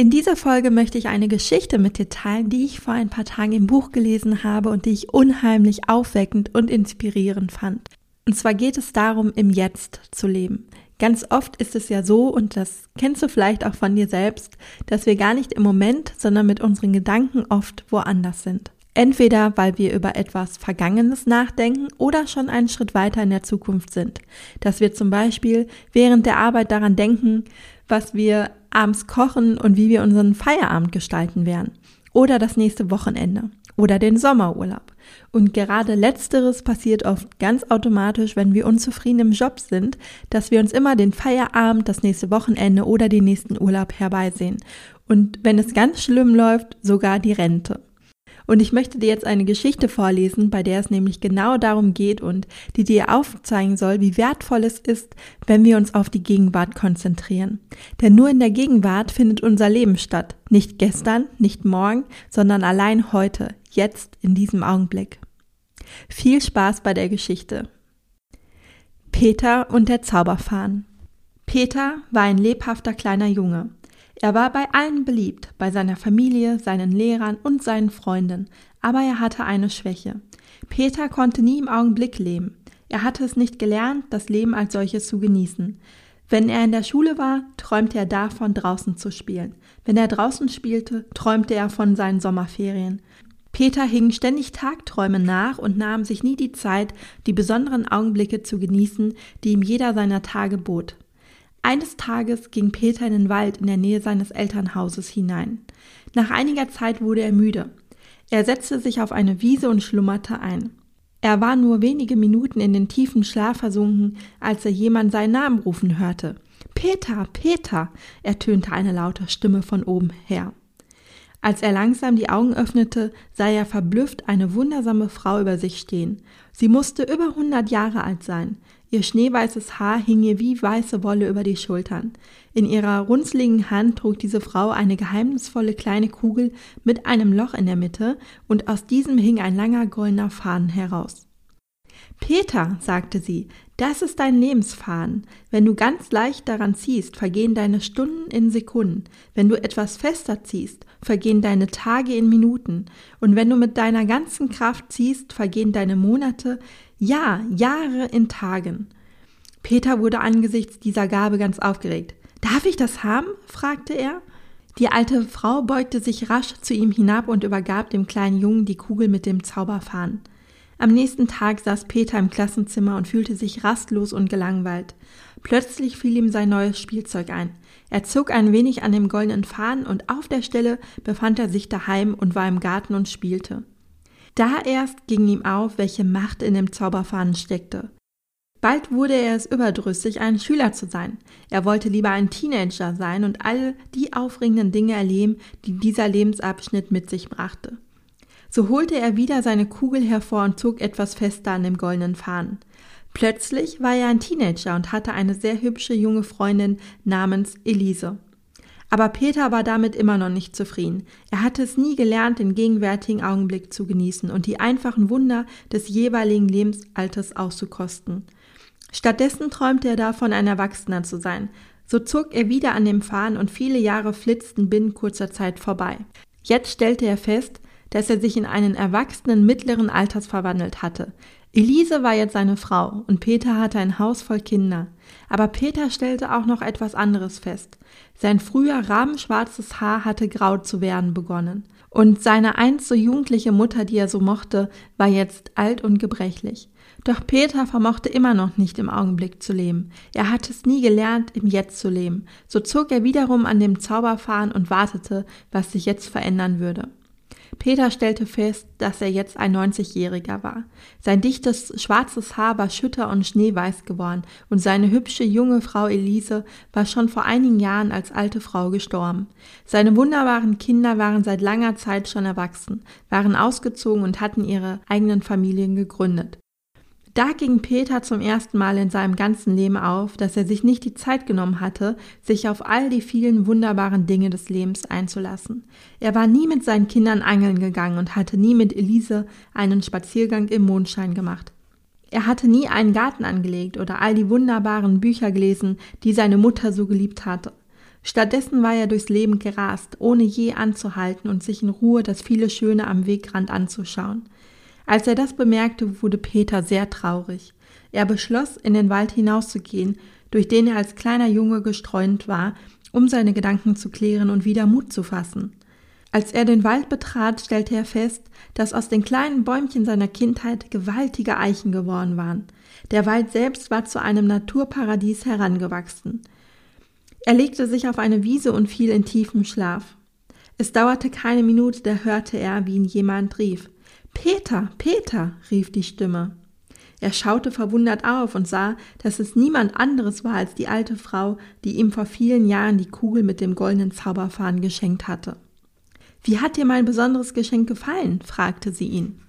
In dieser Folge möchte ich eine Geschichte mit dir teilen, die ich vor ein paar Tagen im Buch gelesen habe und die ich unheimlich aufweckend und inspirierend fand. Und zwar geht es darum, im Jetzt zu leben. Ganz oft ist es ja so, und das kennst du vielleicht auch von dir selbst, dass wir gar nicht im Moment, sondern mit unseren Gedanken oft woanders sind. Entweder weil wir über etwas Vergangenes nachdenken oder schon einen Schritt weiter in der Zukunft sind. Dass wir zum Beispiel während der Arbeit daran denken, was wir abends kochen und wie wir unseren Feierabend gestalten werden. Oder das nächste Wochenende. Oder den Sommerurlaub. Und gerade letzteres passiert oft ganz automatisch, wenn wir unzufrieden im Job sind, dass wir uns immer den Feierabend, das nächste Wochenende oder den nächsten Urlaub herbeisehen. Und wenn es ganz schlimm läuft, sogar die Rente. Und ich möchte dir jetzt eine Geschichte vorlesen, bei der es nämlich genau darum geht und die dir aufzeigen soll, wie wertvoll es ist, wenn wir uns auf die Gegenwart konzentrieren. Denn nur in der Gegenwart findet unser Leben statt. Nicht gestern, nicht morgen, sondern allein heute, jetzt, in diesem Augenblick. Viel Spaß bei der Geschichte. Peter und der Zauberfahnen. Peter war ein lebhafter kleiner Junge. Er war bei allen beliebt, bei seiner Familie, seinen Lehrern und seinen Freunden, aber er hatte eine Schwäche. Peter konnte nie im Augenblick leben. Er hatte es nicht gelernt, das Leben als solches zu genießen. Wenn er in der Schule war, träumte er davon, draußen zu spielen. Wenn er draußen spielte, träumte er von seinen Sommerferien. Peter hing ständig Tagträumen nach und nahm sich nie die Zeit, die besonderen Augenblicke zu genießen, die ihm jeder seiner Tage bot. Eines Tages ging Peter in den Wald in der Nähe seines Elternhauses hinein. Nach einiger Zeit wurde er müde. Er setzte sich auf eine Wiese und schlummerte ein. Er war nur wenige Minuten in den tiefen Schlaf versunken, als er jemand seinen Namen rufen hörte. Peter, Peter, ertönte eine laute Stimme von oben her. Als er langsam die Augen öffnete, sah er verblüfft eine wundersame Frau über sich stehen. Sie musste über hundert Jahre alt sein. Ihr schneeweißes Haar hing ihr wie weiße Wolle über die Schultern. In ihrer runzligen Hand trug diese Frau eine geheimnisvolle kleine Kugel mit einem Loch in der Mitte, und aus diesem hing ein langer goldener Faden heraus. Peter, sagte sie, das ist dein Lebensfaden. Wenn du ganz leicht daran ziehst, vergehen deine Stunden in Sekunden. Wenn du etwas fester ziehst, vergehen deine Tage in Minuten. Und wenn du mit deiner ganzen Kraft ziehst, vergehen deine Monate, ja, Jahre in Tagen. Peter wurde angesichts dieser Gabe ganz aufgeregt. Darf ich das haben? fragte er. Die alte Frau beugte sich rasch zu ihm hinab und übergab dem kleinen Jungen die Kugel mit dem Zauberfaden. Am nächsten Tag saß Peter im Klassenzimmer und fühlte sich rastlos und gelangweilt. Plötzlich fiel ihm sein neues Spielzeug ein. Er zog ein wenig an dem goldenen Faden und auf der Stelle befand er sich daheim und war im Garten und spielte. Da erst ging ihm auf, welche Macht in dem Zauberfaden steckte. Bald wurde er es überdrüssig, ein Schüler zu sein. Er wollte lieber ein Teenager sein und all die aufregenden Dinge erleben, die dieser Lebensabschnitt mit sich brachte. So holte er wieder seine Kugel hervor und zog etwas fester an dem goldenen Faden. Plötzlich war er ein Teenager und hatte eine sehr hübsche junge Freundin namens Elise. Aber Peter war damit immer noch nicht zufrieden. Er hatte es nie gelernt, den gegenwärtigen Augenblick zu genießen und die einfachen Wunder des jeweiligen Lebensalters auszukosten. Stattdessen träumte er davon, ein Erwachsener zu sein. So zog er wieder an dem Faden und viele Jahre flitzten binnen kurzer Zeit vorbei. Jetzt stellte er fest, dass er sich in einen Erwachsenen mittleren Alters verwandelt hatte. Elise war jetzt seine Frau und Peter hatte ein Haus voll Kinder. Aber Peter stellte auch noch etwas anderes fest. Sein früher rabenschwarzes Haar hatte grau zu werden begonnen. Und seine einst so jugendliche Mutter, die er so mochte, war jetzt alt und gebrechlich. Doch Peter vermochte immer noch nicht im Augenblick zu leben. Er hatte es nie gelernt, im Jetzt zu leben. So zog er wiederum an dem Zauberfahren und wartete, was sich jetzt verändern würde. Peter stellte fest, dass er jetzt ein 90-Jähriger war. Sein dichtes schwarzes Haar war schütter und schneeweiß geworden und seine hübsche junge Frau Elise war schon vor einigen Jahren als alte Frau gestorben. Seine wunderbaren Kinder waren seit langer Zeit schon erwachsen, waren ausgezogen und hatten ihre eigenen Familien gegründet. Da ging Peter zum ersten Mal in seinem ganzen Leben auf, dass er sich nicht die Zeit genommen hatte, sich auf all die vielen wunderbaren Dinge des Lebens einzulassen. Er war nie mit seinen Kindern angeln gegangen und hatte nie mit Elise einen Spaziergang im Mondschein gemacht. Er hatte nie einen Garten angelegt oder all die wunderbaren Bücher gelesen, die seine Mutter so geliebt hatte. Stattdessen war er durchs Leben gerast, ohne je anzuhalten und sich in Ruhe das viele Schöne am Wegrand anzuschauen. Als er das bemerkte, wurde Peter sehr traurig. Er beschloss, in den Wald hinauszugehen, durch den er als kleiner Junge gestreunt war, um seine Gedanken zu klären und wieder Mut zu fassen. Als er den Wald betrat, stellte er fest, dass aus den kleinen Bäumchen seiner Kindheit gewaltige Eichen geworden waren. Der Wald selbst war zu einem Naturparadies herangewachsen. Er legte sich auf eine Wiese und fiel in tiefen Schlaf. Es dauerte keine Minute, da hörte er, wie ihn jemand rief. Peter, Peter, rief die Stimme. Er schaute verwundert auf und sah, dass es niemand anderes war als die alte Frau, die ihm vor vielen Jahren die Kugel mit dem goldenen Zauberfahren geschenkt hatte. Wie hat dir mein besonderes Geschenk gefallen? fragte sie ihn.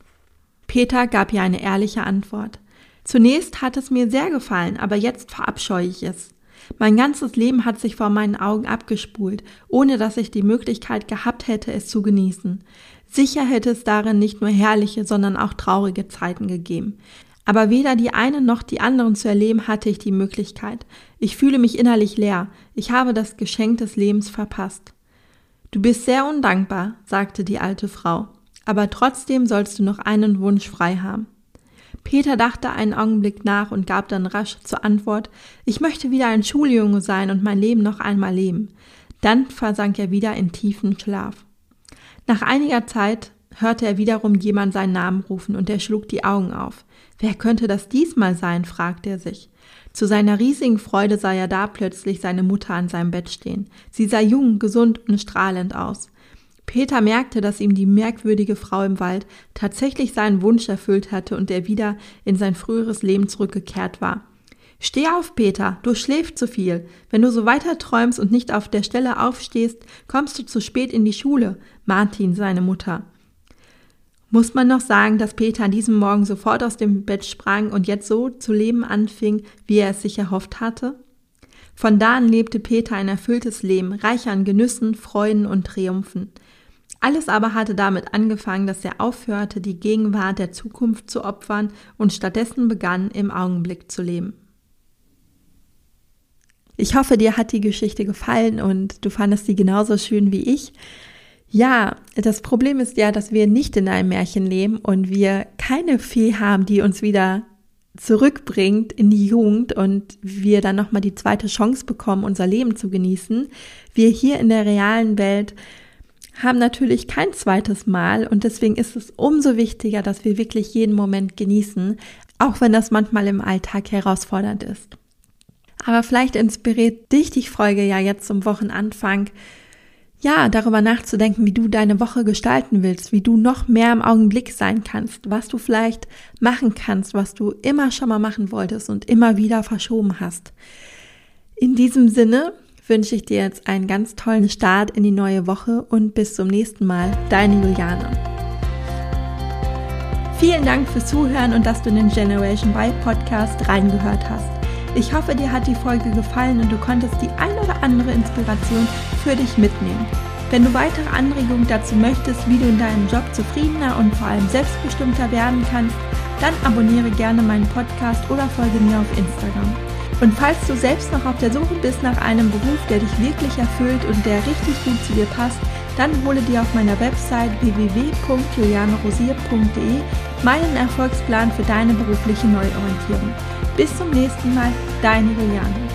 Peter gab ihr eine ehrliche Antwort. Zunächst hat es mir sehr gefallen, aber jetzt verabscheue ich es. Mein ganzes Leben hat sich vor meinen Augen abgespult, ohne dass ich die Möglichkeit gehabt hätte, es zu genießen. Sicher hätte es darin nicht nur herrliche, sondern auch traurige Zeiten gegeben. Aber weder die einen noch die anderen zu erleben hatte ich die Möglichkeit. Ich fühle mich innerlich leer. Ich habe das Geschenk des Lebens verpasst. Du bist sehr undankbar, sagte die alte Frau. Aber trotzdem sollst du noch einen Wunsch frei haben. Peter dachte einen Augenblick nach und gab dann rasch zur Antwort, ich möchte wieder ein Schuljunge sein und mein Leben noch einmal leben. Dann versank er wieder in tiefen Schlaf. Nach einiger Zeit hörte er wiederum jemand seinen Namen rufen und er schlug die Augen auf. Wer könnte das diesmal sein? fragte er sich. Zu seiner riesigen Freude sah er da plötzlich seine Mutter an seinem Bett stehen. Sie sah jung, gesund und strahlend aus. Peter merkte, dass ihm die merkwürdige Frau im Wald tatsächlich seinen Wunsch erfüllt hatte und er wieder in sein früheres Leben zurückgekehrt war. Steh auf, Peter, du schläfst zu viel. Wenn du so weiter träumst und nicht auf der Stelle aufstehst, kommst du zu spät in die Schule, mahnte ihn seine Mutter. Muss man noch sagen, dass Peter an diesem Morgen sofort aus dem Bett sprang und jetzt so zu leben anfing, wie er es sich erhofft hatte? Von da an lebte Peter ein erfülltes Leben, reich an Genüssen, Freuden und Triumphen. Alles aber hatte damit angefangen, dass er aufhörte, die Gegenwart der Zukunft zu opfern und stattdessen begann, im Augenblick zu leben. Ich hoffe, dir hat die Geschichte gefallen und du fandest sie genauso schön wie ich. Ja, das Problem ist ja, dass wir nicht in einem Märchen leben und wir keine Fee haben, die uns wieder zurückbringt in die Jugend und wir dann nochmal die zweite Chance bekommen, unser Leben zu genießen. Wir hier in der realen Welt haben natürlich kein zweites Mal und deswegen ist es umso wichtiger, dass wir wirklich jeden Moment genießen, auch wenn das manchmal im Alltag herausfordernd ist. Aber vielleicht inspiriert dich die Folge ja jetzt zum Wochenanfang, ja, darüber nachzudenken, wie du deine Woche gestalten willst, wie du noch mehr im Augenblick sein kannst, was du vielleicht machen kannst, was du immer schon mal machen wolltest und immer wieder verschoben hast. In diesem Sinne wünsche ich dir jetzt einen ganz tollen Start in die neue Woche und bis zum nächsten Mal, deine Juliane. Vielen Dank fürs Zuhören und dass du in den Generation Y Podcast reingehört hast. Ich hoffe, dir hat die Folge gefallen und du konntest die ein oder andere Inspiration für dich mitnehmen. Wenn du weitere Anregungen dazu möchtest, wie du in deinem Job zufriedener und vor allem selbstbestimmter werden kannst, dann abonniere gerne meinen Podcast oder folge mir auf Instagram. Und falls du selbst noch auf der Suche bist nach einem Beruf, der dich wirklich erfüllt und der richtig gut zu dir passt, dann hole dir auf meiner Website www.julianerosier.de meinen Erfolgsplan für deine berufliche Neuorientierung. Bis zum nächsten Mal, deine Juliane.